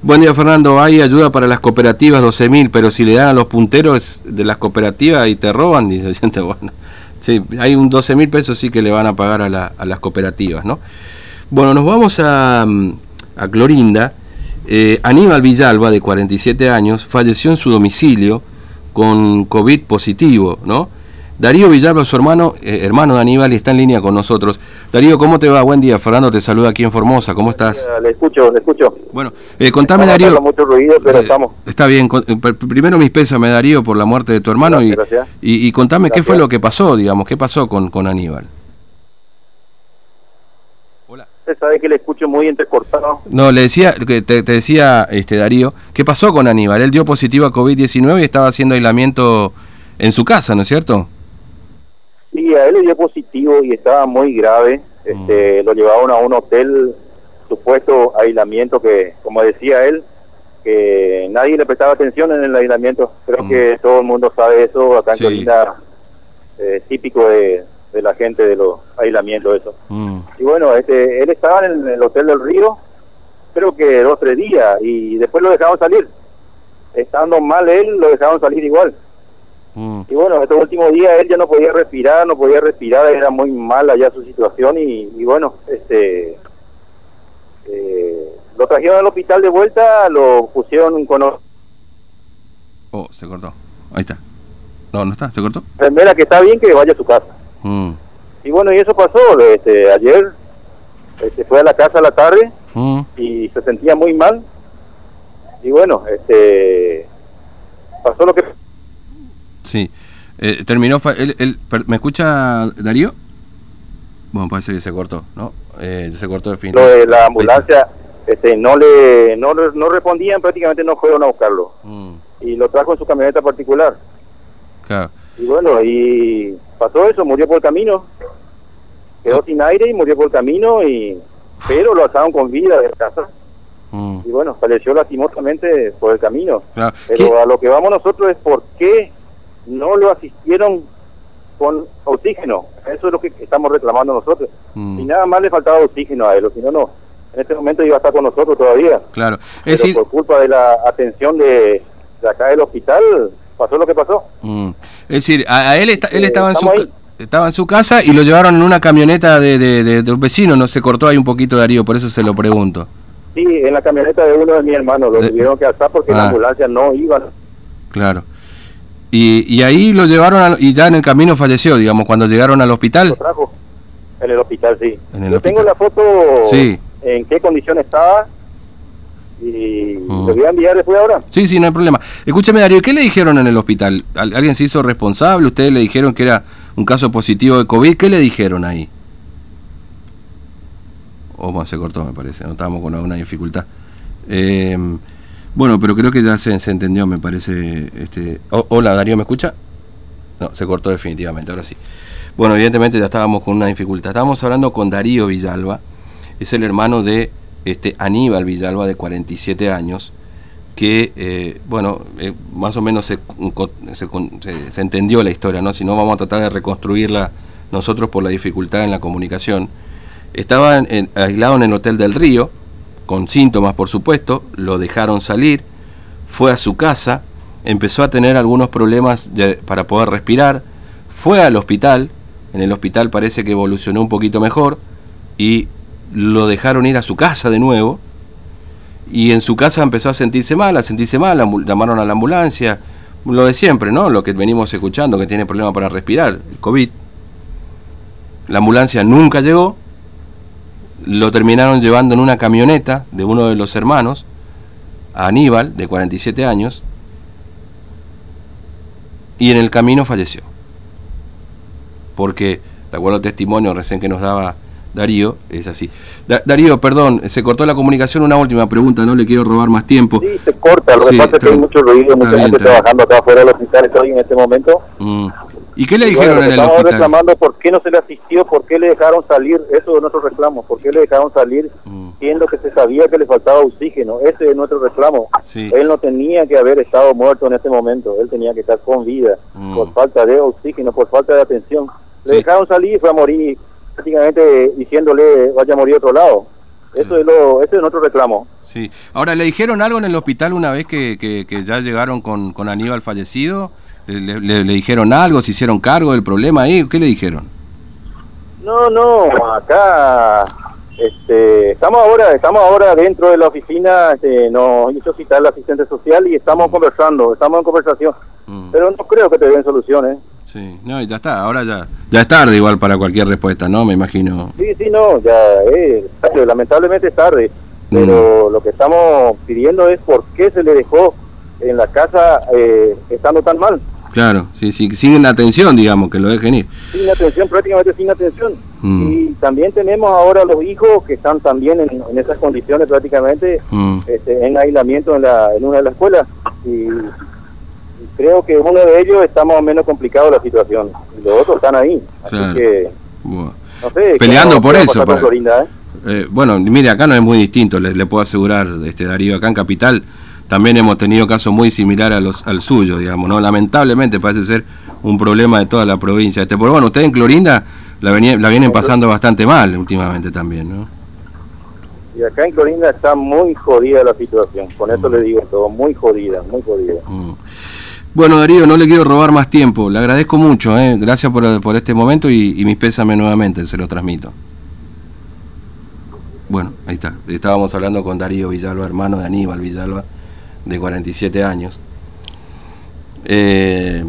Buen día, Fernando. Hay ayuda para las cooperativas, 12.000, pero si le dan a los punteros de las cooperativas y te roban, dice gente, bueno. Sí, hay un 12.000 pesos sí que le van a pagar a, las cooperativas, ¿no? Bueno, nos vamos a, a Clorinda. Eh, Aníbal Villalba, de 47 años, falleció en su domicilio con COVID positivo, ¿no? Darío Villalba, su hermano, eh, hermano de Aníbal, y está en línea con nosotros. Darío, ¿cómo te va? Buen día. Fernando te saluda aquí en Formosa. ¿Cómo estás? Le escucho, le escucho. Bueno, eh, contame, Darío. mucho ruido, pero eh, estamos. Está bien. primero mis pésames, Darío, por la muerte de tu hermano. y, y, contame qué fue lo que pasó, digamos, qué pasó con, con Aníbal. Hola. Usted sabe que le escucho muy entrecortado. No, le decía, te, te decía, este Darío, ¿qué pasó con Aníbal? Él dio positivo a COVID-19 y estaba haciendo aislamiento en su casa, ¿no es cierto? Sí, a él le dio positivo y estaba muy grave. Este, mm. Lo llevaron a un hotel, supuesto aislamiento que, como decía él, que nadie le prestaba atención en el aislamiento. Creo mm. que todo el mundo sabe eso, acá en sí. Eh, típico de, la gente de los aislamientos, eso. Mm. Y bueno, este, él estaba en el hotel del Río, creo que dos tres días, y después lo dejaron salir. Estando mal él, lo dejaron salir igual. Mm. Y bueno, estos últimos días él ya no podía respirar, no podía respirar, era muy mala ya su situación y, bueno, este eh, lo trajeron al hospital de vuelta, lo pusieron con... Oh, se cortó. Ahí está. No, no está, se cortó. Primera que está bien que vaya a su casa. Mm. Y bueno, y eso pasó, este, ayer este, fue a la casa a la tarde mm. y se sentía muy mal. Y bueno, este pasó lo que Sí. Eh, terminó. ¿Me escucha Darío? Bueno, parece que se cortó, ¿no? Eh, se cortó definitivamente. Lo de la ambulancia, este, no le no, no respondían, prácticamente no fueron a buscarlo. Mm. Y lo trajo en su camioneta particular. Claro. Y bueno, y pasó eso, murió por el camino. Quedó sin aire y murió por el camino, y pero lo asaron con vida de casa. Mm. Y bueno, falleció lastimosamente por el camino. Pero a lo que vamos nosotros es por qué no lo asistieron con oxígeno. Eso es lo que estamos reclamando nosotros. Mm. Y nada más le faltaba oxígeno a él, si no, no. En este momento iba a estar con nosotros todavía. Claro. Es decir... por culpa de la atención de, acá del hospital, pasó lo que pasó. Mm. Es decir, a, él, él eh, estaba en su... Estaba en su casa y lo llevaron en una camioneta de, de, un vecino, no se cortó ahí un poquito Darío, por eso se lo pregunto. Sí, en la camioneta de uno de mis hermanos, lo tuvieron que alzar porque la ah. ambulancia no iba. Claro. Y, y ahí lo llevaron y ya en el camino falleció, digamos, cuando llegaron al hospital. Lo trajo en el hospital, sí. Yo tengo la foto sí. en qué condición estaba y mm. voy a enviar después ahora. Sí, sí, no hay problema. Escúcheme, Darío, ¿qué le dijeron en el hospital? ¿Alguien se hizo responsable? ¿Ustedes le dijeron que era un caso positivo de COVID? ¿Qué le dijeron ahí? Oh, se cortó, me parece. No estábamos con alguna dificultad. Eh, bueno, pero creo que ya se, entendió, me parece. Este... hola, Darío, ¿me escucha? No, se cortó definitivamente, ahora sí. Bueno, evidentemente ya estábamos con una dificultad. Estábamos hablando con Darío Villalba, es el hermano de este Aníbal Villalba, de 47 años, que, eh, bueno, eh, más o menos se, se, entendió la historia, ¿no? Si no, vamos a tratar de reconstruirla nosotros por la dificultad en la comunicación. Estaba aislado en el Hotel del Río, con síntomas por supuesto, lo dejaron salir, fue a su casa, empezó a tener algunos problemas para poder respirar, fue al hospital, en el hospital parece que evolucionó un poquito mejor y lo dejaron ir a su casa de nuevo y en su casa empezó a sentirse mal, a sentirse mal, llamaron a la ambulancia, lo de siempre, ¿no? Lo que venimos escuchando, que tiene problemas para respirar, el COVID. La ambulancia nunca llegó, lo terminaron llevando en una camioneta de uno de los hermanos, a Aníbal, de 47 años, y en el camino falleció. Porque, de acuerdo al testimonio recién que nos daba Darío, es así. Darío, perdón, se cortó la comunicación. Una última pregunta, no le quiero robar más tiempo. Sí, se corta, lo que pasa es que hay mucho ruido, mucha gente trabajando acá afuera del hospital, estoy en este momento. Mm. ¿Y qué le dijeron en el hospital? Estamos reclamando por qué no se le asistió, por qué le dejaron salir, eso es nuestro reclamo, por qué le dejaron salir mm. siendo que se sabía que le faltaba oxígeno, ese es nuestro reclamo. Él no tenía que haber estado muerto en este momento, él tenía que estar con vida, mm. por falta de oxígeno, por falta de atención. Le dejaron salir y fue a morir prácticamente diciéndole vaya a morir otro lado. Eso es lo, ese es nuestro reclamo. Sí. Ahora, ¿le dijeron algo en el hospital una vez que, que, ya llegaron con, con Aníbal fallecido? ¿Le, le, dijeron algo? ¿Se hicieron cargo del problema ahí? ¿Qué le dijeron? No, no, acá este, estamos ahora estamos ahora dentro de la oficina, este, nos hizo citar la asistente social y estamos conversando, estamos en conversación, mm. pero no creo que te den soluciones. Sí, no, ya está, ahora ya ya es tarde igual para cualquier respuesta, ¿no? Me imagino. Sí, sí, no, ya es lamentablemente es tarde, pero mm. lo que estamos pidiendo es por qué se le dejó en la casa eh, estando tan mal. Claro, sí, sí, sin atención, digamos, que lo dejen ir. Sin atención, prácticamente sin atención. Mm. Y también tenemos ahora los hijos que están también en, esas condiciones prácticamente mm. este, en aislamiento en, la, en una de las escuelas. Y, creo que uno de ellos está más o menos complicado la situación. Y los otros están ahí. Así que, no sé, Peleando por eso. ¿eh? Eh, bueno, mire, acá no es muy distinto, le, le puedo asegurar, este Darío, acá en Capital también hemos tenido casos muy similares a los, al suyo, digamos, ¿no? Lamentablemente parece ser un problema de toda la provincia. Este, pero bueno, ustedes en Clorinda la, la vienen pasando bastante mal últimamente también, ¿no? Y acá en Clorinda está muy jodida la situación, con eso mm. le digo todo, muy jodida, muy jodida. Mm. Bueno, Darío, no le quiero robar más tiempo, le agradezco mucho, ¿eh? gracias por, por este momento y, y mis pésame nuevamente, se lo transmito. Bueno, ahí está, estábamos hablando con Darío Villalba, hermano de Aníbal Villalba de 47 años. Eh,